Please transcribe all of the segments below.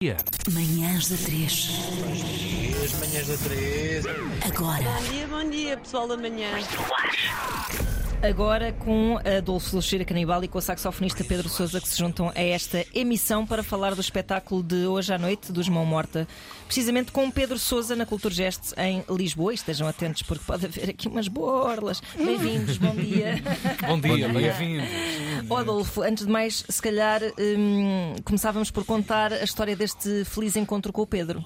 dia. Manhãs da 3. As manhãs da 3. Agora. Bom dia, bom dia, pessoal da manhã. Agora com Adolfo Luxeira Canibal e com o saxofonista Pedro Sousa que se juntam a esta emissão para falar do espetáculo de hoje à noite dos Mão Morta, precisamente com Pedro Sousa na Cultura Gestes em Lisboa. E estejam atentos porque pode haver aqui umas borlas. Bem-vindos, bom dia. Bom dia, bem-vindos. Ó, Adolfo, antes de mais, se calhar hum, começávamos por contar a história deste feliz encontro com o Pedro.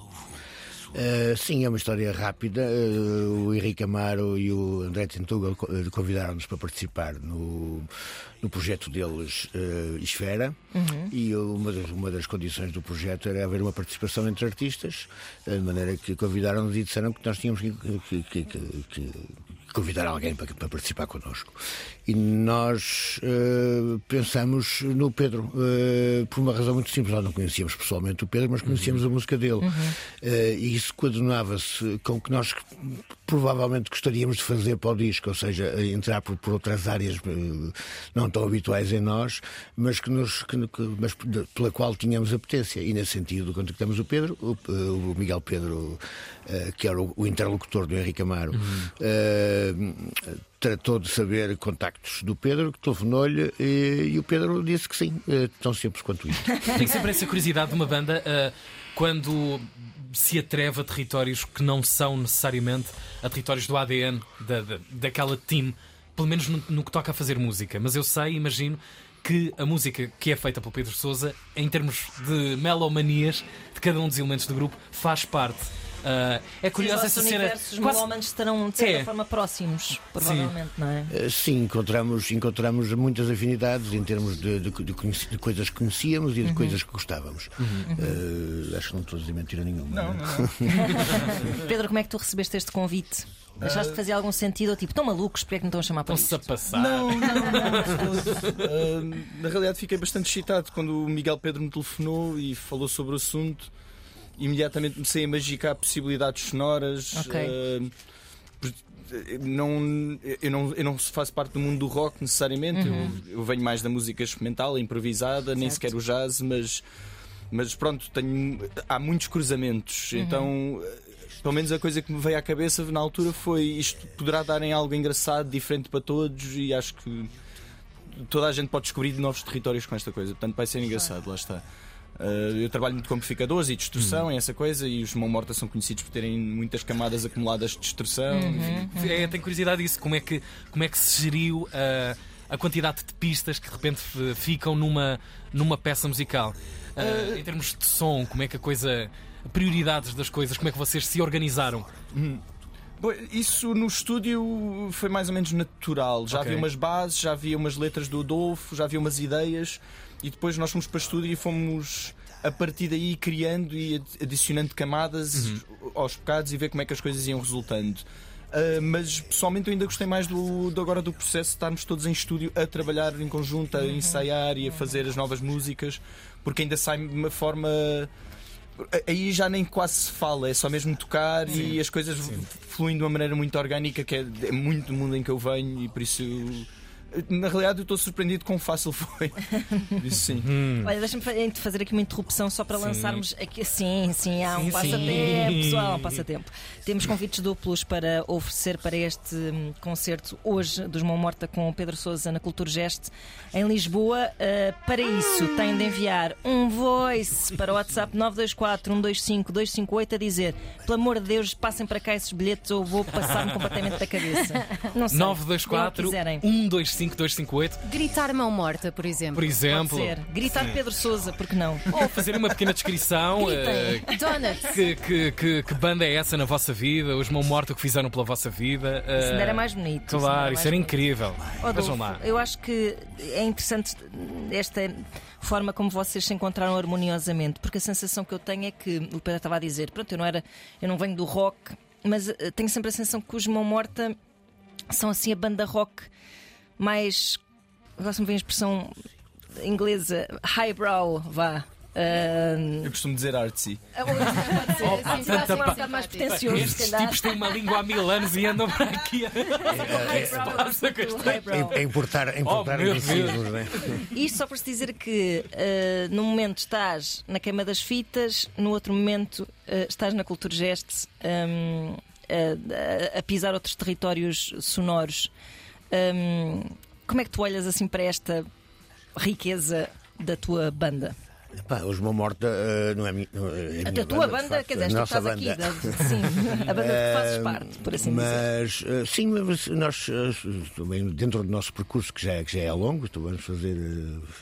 Uh, sim, é uma história rápida. Uh, o Henrique Amaro e o André Tentugal uh, convidaram-nos para participar no, no projeto deles uh, Esfera uhum. e uma das, uma das condições do projeto era haver uma participação entre artistas, de maneira que convidaram-nos e disseram que nós tínhamos que, que, que, que convidar alguém para, para, participar connosco. E nós uh, pensamos no Pedro, uh, por uma razão muito simples. Nós não conhecíamos pessoalmente o Pedro, mas conhecíamos uhum. a música dele. Uhum. Uh, e isso coadunava-se com o que nós provavelmente gostaríamos de fazer para o disco, ou seja, entrar por, por outras áreas não tão habituais em nós, mas, que nos, que, mas pela qual tínhamos apetência. E nesse sentido, contactamos o Pedro, o, o Miguel Pedro, que era o, o, interlocutor do Henrique Amaro. Uhum tratou de saber contactos do Pedro, que telefonou-lhe e, e, o Pedro disse que sim, tão simples quanto isso. Tem sempre essa curiosidade de uma banda uh, quando se atreve a territórios que não são necessariamente a territórios do ADN da, da, daquela team, pelo menos no, no que toca a fazer música. Mas eu sei, imagino que a música que é feita pelo Pedro Souza, em termos de melomanias de cada um dos elementos do grupo, faz parte Uh, é curiosa essa cena. Os quase... estarão de certa é. forma próximos, provavelmente, sim. não é? Uh, sim, encontramos, encontramos muitas afinidades em termos de, de, de, de coisas que conhecíamos e de uhum. coisas que gostávamos. Uhum. Uh, acho que não estou a dizer mentira nenhuma. Não, não, não. Pedro, como é que tu recebeste este convite? Achaste que fazia algum sentido? Ou tipo, estão malucos, porque é que não estão a chamar para isso? a passar. Não, não, não. uh, na realidade, fiquei bastante excitado quando o Miguel Pedro me telefonou e falou sobre o assunto imediatamente comecei a magicar possibilidades sonoras. Okay. Uh, não, eu, não, eu não faço parte do mundo do rock necessariamente, uhum. eu, eu, venho mais da música experimental, improvisada, certo. nem sequer o jazz, mas, mas pronto, tenho, há muitos cruzamentos. Uhum. Então, pelo menos a coisa que me veio à cabeça na altura foi isto poderá dar em algo engraçado, diferente para todos, e acho que toda a gente pode descobrir novos territórios com esta coisa. Portanto, vai ser engraçado, lá está. Uh, eu trabalho muito com amplificadores e distorção uhum. e essa coisa, e os mão morta são conhecidos por terem muitas camadas acumuladas de distorção. Uhum, uhum. É, tenho curiosidade disso, como é que, como é que se geriu uh, a quantidade de pistas que de repente ficam numa, numa peça musical? Uh, em termos de som, como é que a coisa. Prioridades das coisas, como é que vocês se organizaram? Isso no estúdio foi mais ou menos natural. Já okay. havia umas bases, já havia umas letras do Adolfo, já havia umas ideias e depois nós fomos para o estúdio e fomos a partir daí criando e adicionando camadas uhum. aos pecados e ver como é que as coisas iam resultando. Uh, mas pessoalmente eu ainda gostei mais do, do, agora do processo de estarmos todos em estúdio a trabalhar em conjunto, a uhum. ensaiar e a fazer as novas músicas, porque ainda sai de uma forma. Aí já nem quase se fala, é só mesmo tocar Sim. e as coisas Sim. fluem de uma maneira muito orgânica, que é, é muito do mundo em que eu venho e por isso. Eu na realidade, eu estou surpreendido com fácil foi. Isso sim. Hum. Olha, deixa-me fazer aqui uma interrupção só para sim. lançarmos aqui. Sim, sim, há um sim, passatempo, sim. pessoal, um passatempo. Temos convites duplos para oferecer para este hum, concerto hoje dos Mão Morta com o Pedro Souza na Cultura Geste em Lisboa. Uh, para isso, tem de enviar um voice para o WhatsApp 924 125 258 a dizer: pelo amor de Deus, passem para cá esses bilhetes ou vou passar-me completamente da cabeça. Não sei. 924 125 5258. Gritar mão morta, por exemplo. Por exemplo. Pode ser. Gritar Sim. Pedro Souza, porque não? Ou fazer uma pequena descrição. uh, Donuts. Que, que, que, que, banda é essa na vossa vida? Os mão morta que fizeram pela vossa vida? Uh, isso era mais bonito. Claro, isso era, isso era incrível. Vejam lá. Eu acho que é interessante esta forma como vocês se encontraram harmoniosamente, porque a sensação que eu tenho é que o Pedro estava a dizer, pronto, eu não era, eu não venho do rock, mas uh, tenho sempre a sensação que os Mão Morta são assim a banda rock mais. Agora se me vem a expressão inglesa, highbrow, vá. Uh, Eu costumo dizer artsy. Sim, será assim um bocado mais pretencioso, Estes tipos têm uma língua há mil anos e andam para aqui. É, é importar, é importar Oh, meu anglicismos, não é? Isto só para se dizer que uh, num momento estás na queima das fitas, no outro momento uh, estás na cultura geste um, a, a- a pisar outros territórios sonoros. Um, como é que tu olhas assim para esta riqueza da tua banda? Pá, os Mão Morta eh, não é, mi- não é a A minha tua de banda, facto, quer dizer, a esta que nossa estás aqui, banda. da- sim, a banda que fazes parte, por assim dizer. mas eh, sim, mas nós eh, também dentro do nosso percurso que já, que já é longo, vamos fazer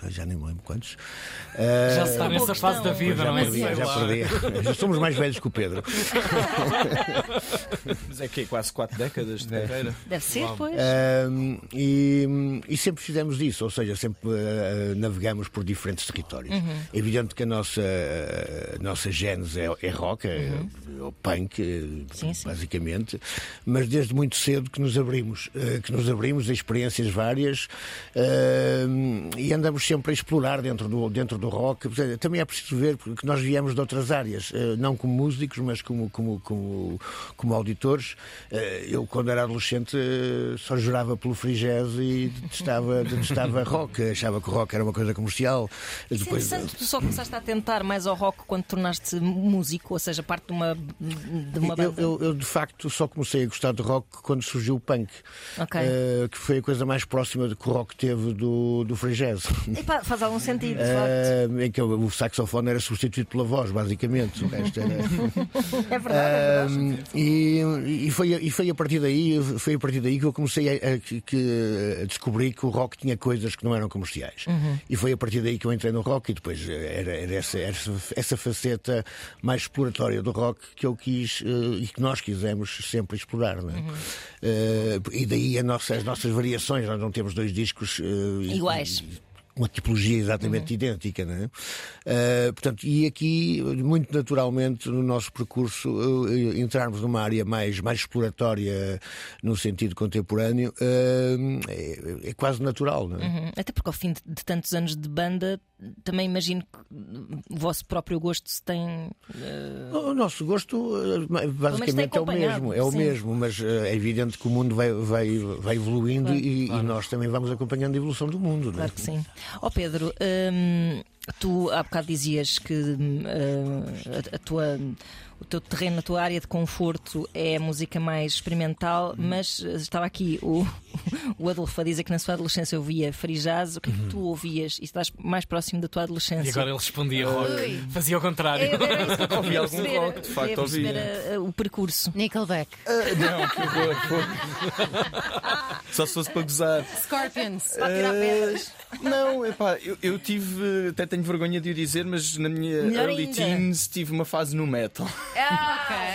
já nem me lembro quantos. Já se está Uma nessa fase questão. da vida, já não é? já lá. perdi. Já somos mais velhos que o Pedro. Mas é que é quase quatro décadas de carreira. Deve ser, pois. Ahm, e, e sempre fizemos isso, ou seja, sempre ah, navegamos por diferentes territórios. É evidente que a nossa, a nossa gênese é, é rock, é, é o punk, eh, Sim, sim. basicamente, mas desde muito cedo que nos abrimos, eh, que nos abrimos a experiências várias ahm, e andamos sempre a explorar dentro do, dentro do rock. Também é preciso ver que nós viemos de outras áreas, eh, não como músicos, mas como, como, como, como auditores. Eh, Eu, quando era adolescente, eh, só jurava pelo jazz e detestava, detestava rock, achava que o rock era uma coisa comercial. É interessante, tu só começaste a atentar mais ao rock quando tornaste músico, ou seja, parte de uma, de uma Eu, banda. eu- eu, de facto só comecei a gostar de rock quando surgiu o punk, Ok. eh, que foi a coisa mais próxima de que o rock teve do, do free jazz. Epá, faz algum sentido, de facto. Eh, em que o saxofone era substituído pela voz, basicamente. O resto era... É verdade, é verdade. E, e, foi, e foi a partir daí foi a partir daí que eu comecei a, a- que- a descobrir que o rock tinha coisas que não eram comerciais Uhum. e foi a partir daí que eu entrei no rock e depois eh, era, era essa, essa, essa faceta mais exploratória do rock que eu quis eh, e que nós quisemos sempre explorar é? Uhum. Eh, e daí a nossa- as nossas variações nós não temos dois discos eh, Iguais. uma tipologia exatamente idêntica, não é? Ah, portanto, e aqui, muito naturalmente, no nosso percurso, eh, entrarmos numa área mais, mais exploratória no sentido contemporâneo ah, é, é quase natural, não é? Uhum. Até porque ao fim de, de tantos anos de banda, também imagino que o vosso próprio gosto se tem. eh, O nosso gosto eh, basicamente é o mesmo, é o sim. mesmo, mas eh, é evidente que o mundo vai, vai, vai evoluindo e, e nós também vamos acompanhando a evolução do mundo. não é? Claro que sim. Ó Pedro, hum, tu há bocado dizias que hum, a, a tua. O teu terreno, a tua área de conforto é a música mais experimental, mas eh, estava aqui o, o Adolfo a dizer que na sua adolescência ouvia free jazz. O que é que tu ouvias? E estás mais próximo da tua adolescência? E agora ele respondia rock. Ui. Fazia ao contrário. É, era isso que eu queria Ouvi algum perceber, rock, de facto, queria perceber ouvi. eh, o percurso. Nickelback. Não, que horror. Só se fosse para gozar. Scorpions. Para tirar pedras. Não, epá, eu, eu tive, até tenho vergonha de o dizer, mas na minha Melhor early ainda. teens tive uma fase no metal.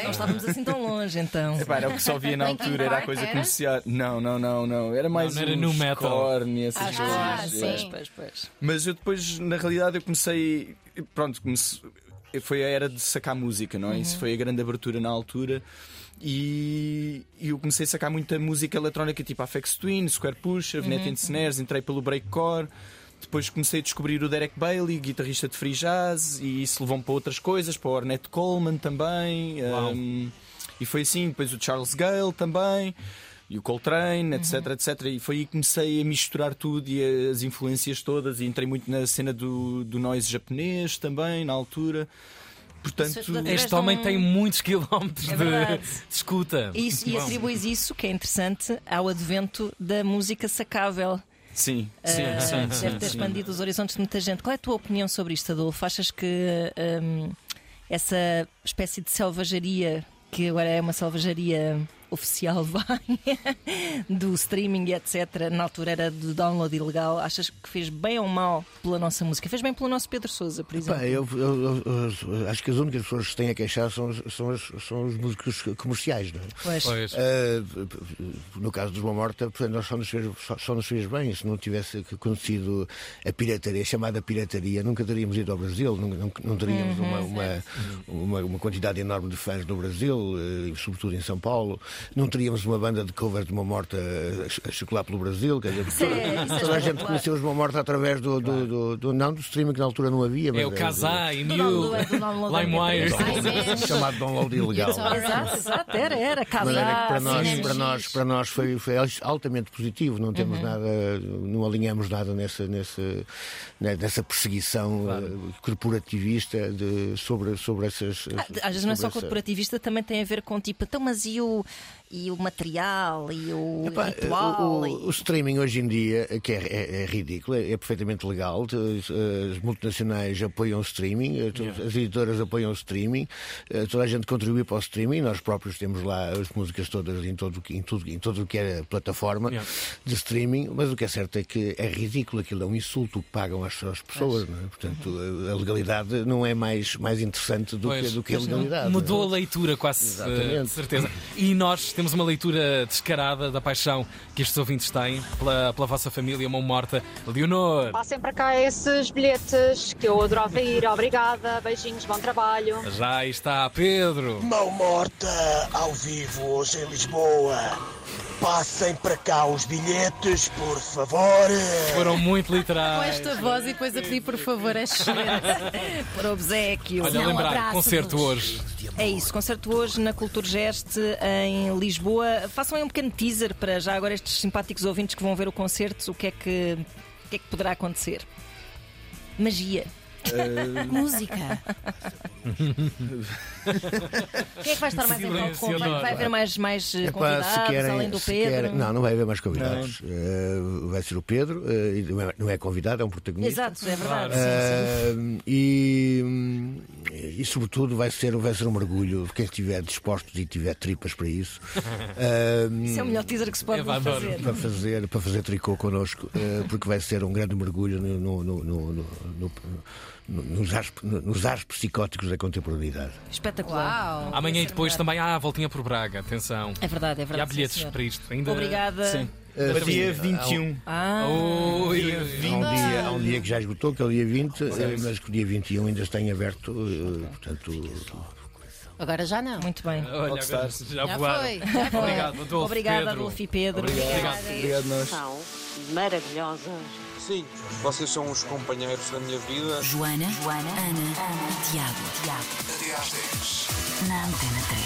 Não estávamos assim tão longe, então. Epá, era o que só via na Linkin altura, era a Park, coisa era? comercial. Não, não, não, não. Era mais não era um nu metal. Scorn e essas Ah, coisas. sim. é. pois, pois, pois. Mas eu depois, na realidade, eu comecei. Pronto, comecei, foi a era de sacar música, não é? Isso foi a grande abertura na altura. E, e eu comecei a sacar muita música eletrónica, tipo Afex Twin, Square Pusher, Venetia and Snares, entrei pelo breakcore. Depois comecei a descobrir o Derek Bailey, guitarrista de free jazz, e isso levou-me para outras coisas, para o Ornette Coleman também. Um, e foi assim, depois o Charles Gale também, e o Coltrane, etc, etc. E foi aí que comecei a misturar tudo e as influências todas, e entrei muito na cena do, do noise japonês também, na altura. Portanto, é através Este homem um- tem muitos quilómetros É de, de escuta. Isso, e atribuis isso, que é interessante, ao advento da música sacável. Sim, sim, Ah, sim, deve sim, ter sim. expandido os horizontes de muita gente. Qual é a tua opinião sobre isto, Adolfo? Achas que hum, essa espécie de selvageria, que agora é uma selvageria oficial, vai, do streaming etc., na altura era do download ilegal, achas que fez bem ou mal pela nossa música? Fez bem pelo nosso Pedro Souza, por exemplo? Pá, eu, eu- eu- eu acho que as únicas pessoas que se têm a queixar são, os- são, os, são os músicos comerciais, não é? Pois. Pois. Ah, no caso dos Uma Morta, nós só nos, fez, só, só nos fez bem. Se não tivesse acontecido a pirataria, a chamada pirataria, nunca teríamos ido ao Brasil, não, não, não teríamos uma, uma, uma, uma quantidade enorme de fãs no Brasil, eh, sobretudo em São Paulo. Não teríamos uma banda de cover de uma morta a, a circular pelo Brasil. Quer dizer, Isso é- é toda a gente conheceu os uma morta através do, do, do, do- não do streaming que na altura não havia. É mas o Kazaa, New, download- do download LimeWire. do- chamado download ilegal. Exato, exato, era, era. Que para nós, para nós, para nós foi, foi altamente positivo. Não Uhum. temos nada, não alinhamos nada nessa, nessa, né, nessa perseguição eh, corporativista de, sobre, sobre essas. Às vezes não é só essa- corporativista, também tem a ver com tipo, então, mas e o, e o material e o Epá, ritual? o, e- o streaming hoje em dia, que é, é- é ridículo, é, é perfeitamente legal. As, as multinacionais apoiam o streaming, eh, todas- as editoras apoiam o streaming, eh, toda a gente contribui para o streaming. Nós próprios temos lá as músicas todas em todo, o que- em tudo, em todo o que é plataforma Yeah. de streaming, mas o que é certo é que é ridículo, aquilo é um insulto que pagam às, às pessoas. Não é? Portanto, a, a legalidade não é mais, mais interessante do, Pois, que, do que a legalidade. Mudou não a leitura, quase, Exatamente. eh, de certeza. E nós temos uma leitura descarada da paixão que estes ouvintes têm pela, pela vossa família, mão morta. Leonor, Passem para cá esses bilhetes que eu adorava ir. Obrigada, beijinhos, bom trabalho. já está Pedro. Mão morta ao vivo hoje em Lisboa. Passem para cá os bilhetes, por favor. Foram muito Com literais. esta voz e depois a pedir por favor é excelente. Para obsequio. Olha, Não, lembrar, concerto hoje. É isso, concerto hoje na Culturgest em Lisboa. Façam aí um pequeno teaser para já agora estes simpáticos ouvintes que vão ver o concerto, o que é que, o que, é que poderá acontecer? Magia. Música. Quem é que vai estar mais em Silêncio, palco? Vai, vai haver mais, mais eh, Epá, convidados, se querem- além do se Pedro? querem- não, não vai haver mais convidados. Eh, vai ser o Pedro, e não é- não é convidado, é um protagonista. Exato, é verdade. Sim, sim. e, hum, e sobretudo vai ser, vai ser um mergulho quem estiver disposto e tiver tripas para isso Isso é o melhor teaser que se pode fazer. para fazer para fazer tricô connosco eh, porque vai ser um grande mergulho no, no- no- no- no- no- no- nos, ares, nos ares psicóticos da contemporaneidade Espetacular. Uau. Amanhã e depois também há a voltinha por Braga. Atenção. É verdade, é E há verdade. sim, bilhetes senhor. para isto. Ainda... Obrigada. Sim. Sim, dia há- 21. Ah, um, dia, um dia que já esgotou, que é o dia 20, eh, mas que o dia 21 ainda está em aberto. eh, Portanto, Agora já não. muito bem. Olha, agora já Já foi. Já foi. Obrigado, Adolfo. Obrigada, Pedro. Adolfo e Pedro. Obrigado. Obrigado, nós. São maravilhosas. Sim, vocês são os companheiros da minha vida. Joana, Joana, Ana, Ana, Tiago, Tiago. Até às 10. Na Antena 3.